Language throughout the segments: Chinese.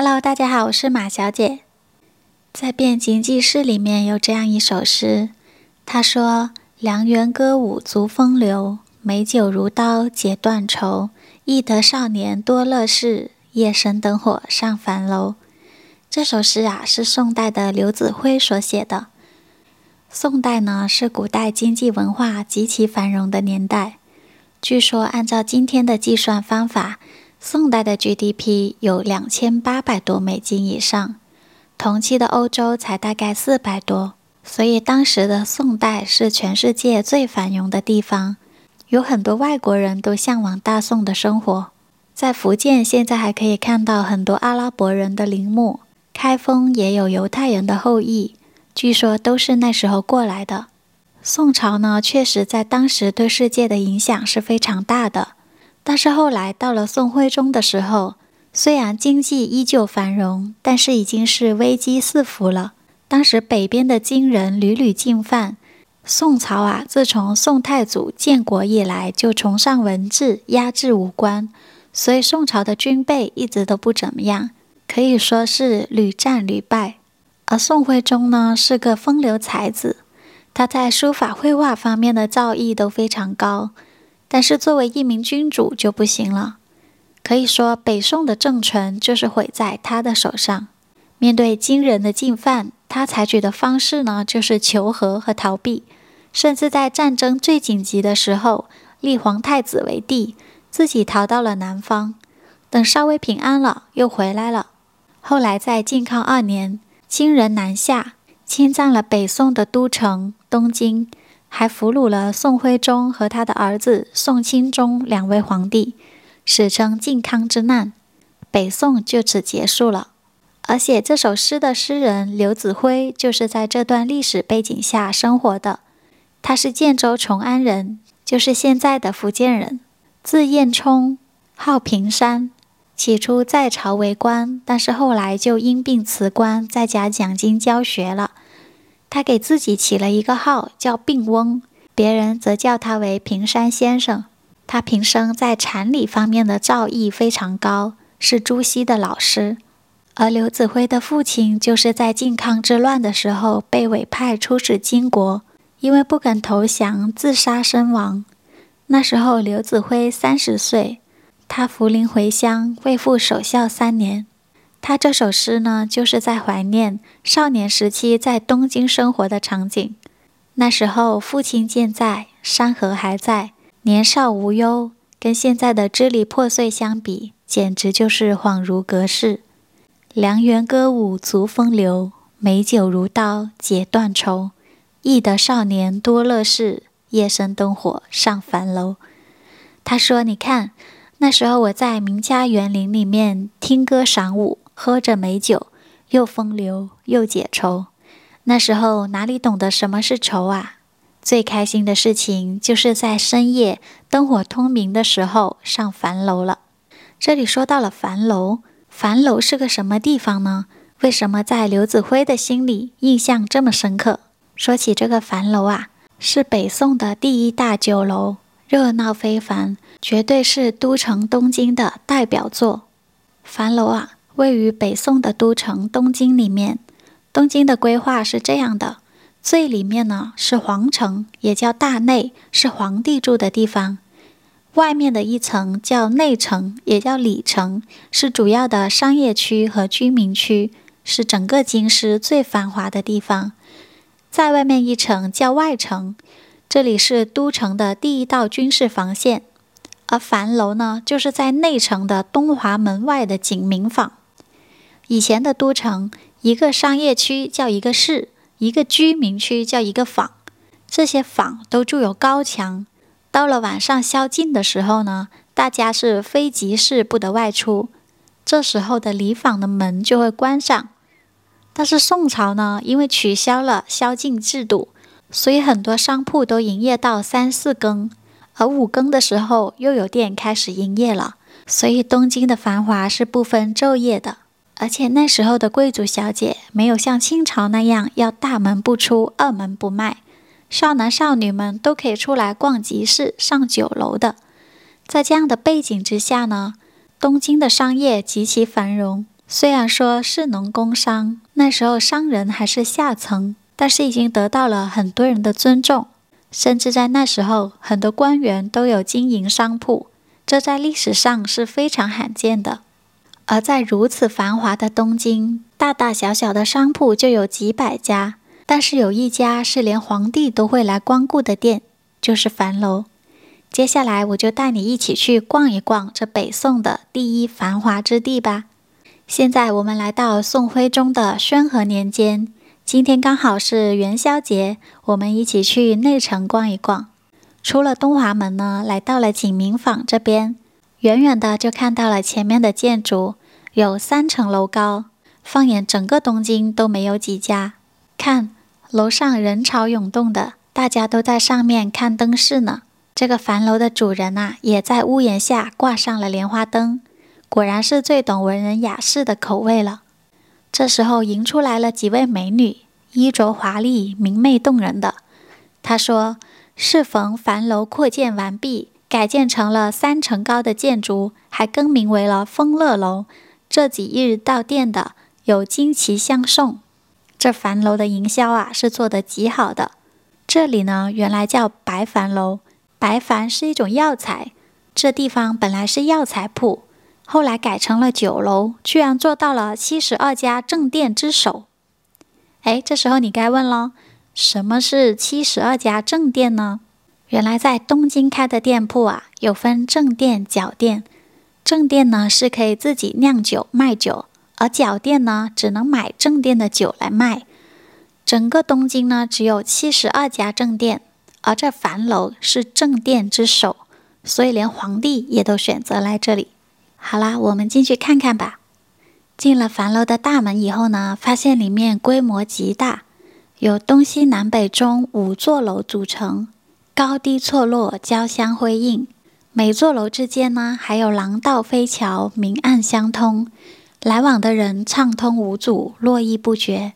Hello，大家好，我是马小姐。在《汴京记事》里面有这样一首诗，他说：“良缘歌舞足风流，美酒如刀解断愁。忆得少年多乐事，夜深灯火上樊楼。”这首诗啊，是宋代的刘子辉所写的。宋代呢，是古代经济文化极其繁荣的年代。据说，按照今天的计算方法，宋代的 GDP 有两千八百多美金以上，同期的欧洲才大概四百多，所以当时的宋代是全世界最繁荣的地方，有很多外国人都向往大宋的生活。在福建，现在还可以看到很多阿拉伯人的陵墓，开封也有犹太人的后裔，据说都是那时候过来的。宋朝呢，确实在当时对世界的影响是非常大的。但是后来到了宋徽宗的时候，虽然经济依旧繁荣，但是已经是危机四伏了。当时北边的金人屡屡进犯，宋朝啊，自从宋太祖建国以来就崇尚文治，压制武官，所以宋朝的军备一直都不怎么样，可以说是屡战屡败。而宋徽宗呢，是个风流才子，他在书法绘画方面的造诣都非常高。但是作为一名君主就不行了，可以说北宋的政权就是毁在他的手上。面对金人的进犯，他采取的方式呢，就是求和和逃避，甚至在战争最紧急的时候，立皇太子为帝，自己逃到了南方，等稍微平安了又回来了。后来在靖康二年，金人南下，侵占了北宋的都城东京。还俘虏了宋徽宗和他的儿子宋钦宗两位皇帝，史称靖康之难，北宋就此结束了。而写这首诗的诗人刘子辉就是在这段历史背景下生活的。他是建州崇安人，就是现在的福建人，字彦冲，号平山。起初在朝为官，但是后来就因病辞官，在家讲经教学了。他给自己起了一个号叫病翁，别人则叫他为平山先生。他平生在禅理方面的造诣非常高，是朱熹的老师。而刘子辉的父亲就是在靖康之乱的时候被委派出使金国，因为不肯投降，自杀身亡。那时候刘子辉三十岁，他扶灵回乡，为父守孝三年。他这首诗呢，就是在怀念少年时期在东京生活的场景。那时候父亲健在，山河还在，年少无忧，跟现在的支离破碎相比，简直就是恍如隔世。良缘歌舞足风流，美酒如刀解断愁。忆得少年多乐事，夜深灯火上樊楼。他说：“你看，那时候我在名家园林里面听歌赏舞。”喝着美酒，又风流又解愁。那时候哪里懂得什么是愁啊？最开心的事情就是在深夜灯火通明的时候上樊楼了。这里说到了樊楼，樊楼是个什么地方呢？为什么在刘子辉的心里印象这么深刻？说起这个樊楼啊，是北宋的第一大酒楼，热闹非凡，绝对是都城东京的代表作。樊楼啊。位于北宋的都城东京里面，东京的规划是这样的：最里面呢是皇城，也叫大内，是皇帝住的地方；外面的一层叫内城，也叫里城，是主要的商业区和居民区，是整个京师最繁华的地方。再外面一层叫外城，这里是都城的第一道军事防线。而樊楼呢，就是在内城的东华门外的景明坊。以前的都城，一个商业区叫一个市，一个居民区叫一个坊，这些坊都筑有高墙。到了晚上宵禁的时候呢，大家是非急事不得外出，这时候的里坊的门就会关上。但是宋朝呢，因为取消了宵禁制度，所以很多商铺都营业到三四更，而五更的时候又有店开始营业了，所以东京的繁华是不分昼夜的。而且那时候的贵族小姐没有像清朝那样要大门不出、二门不迈，少男少女们都可以出来逛集市、上酒楼的。在这样的背景之下呢，东京的商业极其繁荣，虽然说是农工商，那时候商人还是下层，但是已经得到了很多人的尊重，甚至在那时候，很多官员都有经营商铺，这在历史上是非常罕见的。而在如此繁华的东京，大大小小的商铺就有几百家，但是有一家是连皇帝都会来光顾的店，就是樊楼。接下来我就带你一起去逛一逛这北宋的第一繁华之地吧。现在我们来到宋徽宗的宣和年间，今天刚好是元宵节，我们一起去内城逛一逛。出了东华门呢，来到了景明坊这边。远远的就看到了前面的建筑，有三层楼高。放眼整个东京都没有几家。看楼上人潮涌动的，大家都在上面看灯饰呢。这个樊楼的主人呐、啊，也在屋檐下挂上了莲花灯。果然是最懂文人雅士的口味了。这时候迎出来了几位美女，衣着华丽，明媚动人的。她说：“适逢樊楼扩建完毕。”改建成了三层高的建筑，还更名为了丰乐楼。这几日到店的有惊奇相送。这樊楼的营销啊，是做得极好的。这里呢，原来叫白樊楼，白樊是一种药材。这地方本来是药材铺，后来改成了酒楼，居然做到了七十二家正店之首。哎，这时候你该问了，什么是七十二家正店呢？原来在东京开的店铺啊，有分正店、角店。正店呢是可以自己酿酒卖酒，而角店呢只能买正店的酒来卖。整个东京呢只有七十二家正店，而这樊楼是正店之首，所以连皇帝也都选择来这里。好啦，我们进去看看吧。进了樊楼的大门以后呢，发现里面规模极大，有东西南北中五座楼组成。高低错落，交相辉映。每座楼之间呢，还有廊道飞桥，明暗相通，来往的人畅通无阻，络绎不绝。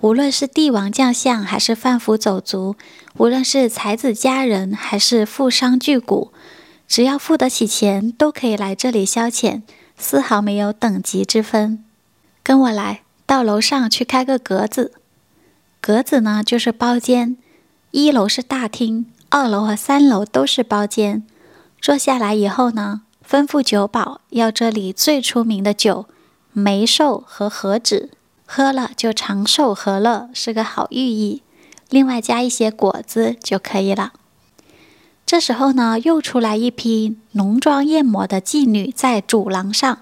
无论是帝王将相，还是贩夫走卒；无论是才子佳人，还是富商巨贾，只要付得起钱，都可以来这里消遣，丝毫没有等级之分。跟我来，到楼上去开个格子。格子呢，就是包间。一楼是大厅。二楼和三楼都是包间，坐下来以后呢，吩咐酒保要这里最出名的酒——梅寿和和子，喝了就长寿和乐，是个好寓意。另外加一些果子就可以了。这时候呢，又出来一批浓妆艳抹的妓女在主廊上，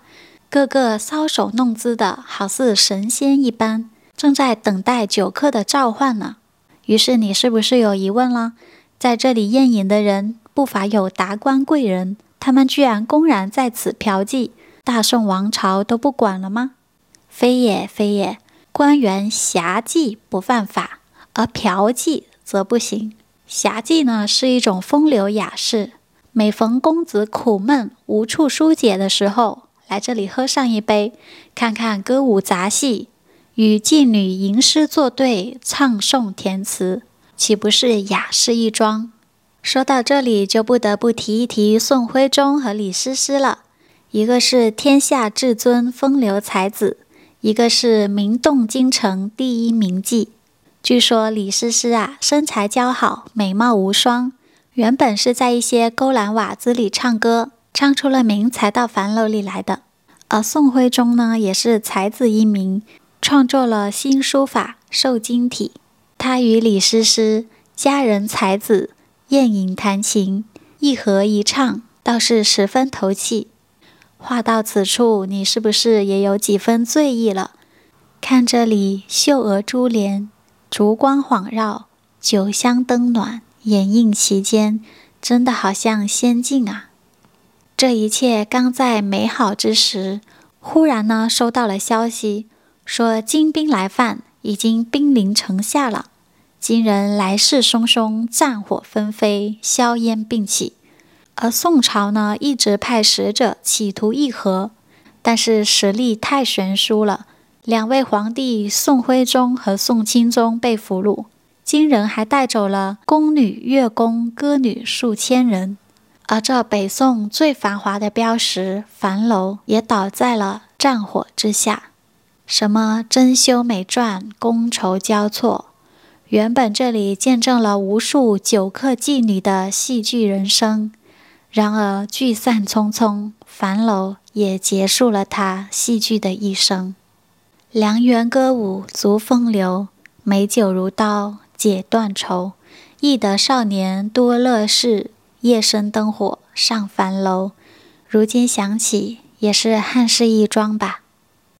个个搔首弄姿的，好似神仙一般，正在等待酒客的召唤呢。于是你是不是有疑问了？在这里宴饮的人不乏有达官贵人，他们居然公然在此嫖妓，大宋王朝都不管了吗？非也非也，官员挟妓不犯法，而嫖妓则不行。挟妓呢是一种风流雅事，每逢公子苦闷无处疏解的时候，来这里喝上一杯，看看歌舞杂戏，与妓女吟诗作对，唱诵填词。岂不是雅事一桩？说到这里，就不得不提一提宋徽宗和李师师了。一个是天下至尊风流才子，一个是名动京城第一名妓。据说李师师啊，身材姣好，美貌无双。原本是在一些勾栏瓦子里唱歌，唱出了名才到樊楼里来的。而宋徽宗呢，也是才子一名，创作了新书法《瘦金体》。他与李师师佳人才子宴饮弹琴，一和一唱，倒是十分投契。话到此处，你是不是也有几分醉意了？看这里，绣额珠帘，烛光晃绕，酒香灯暖，掩映其间，真的好像仙境啊！这一切刚在美好之时，忽然呢，收到了消息，说金兵来犯，已经兵临城下了。金人来势汹汹，战火纷飞，硝烟并起。而宋朝呢，一直派使者企图议和，但是实力太悬殊了。两位皇帝宋徽宗和宋钦宗被俘虏，金人还带走了宫女、乐工、歌女数千人。而这北宋最繁华的标识樊楼也倒在了战火之下。什么珍馐美饌，觥筹交错。原本这里见证了无数酒客妓女的戏剧人生，然而聚散匆匆，樊楼也结束了他戏剧的一生。良缘歌舞足风流，美酒如刀解断愁。忆得少年多乐事，夜深灯火上樊楼。如今想起，也是憾事一桩吧。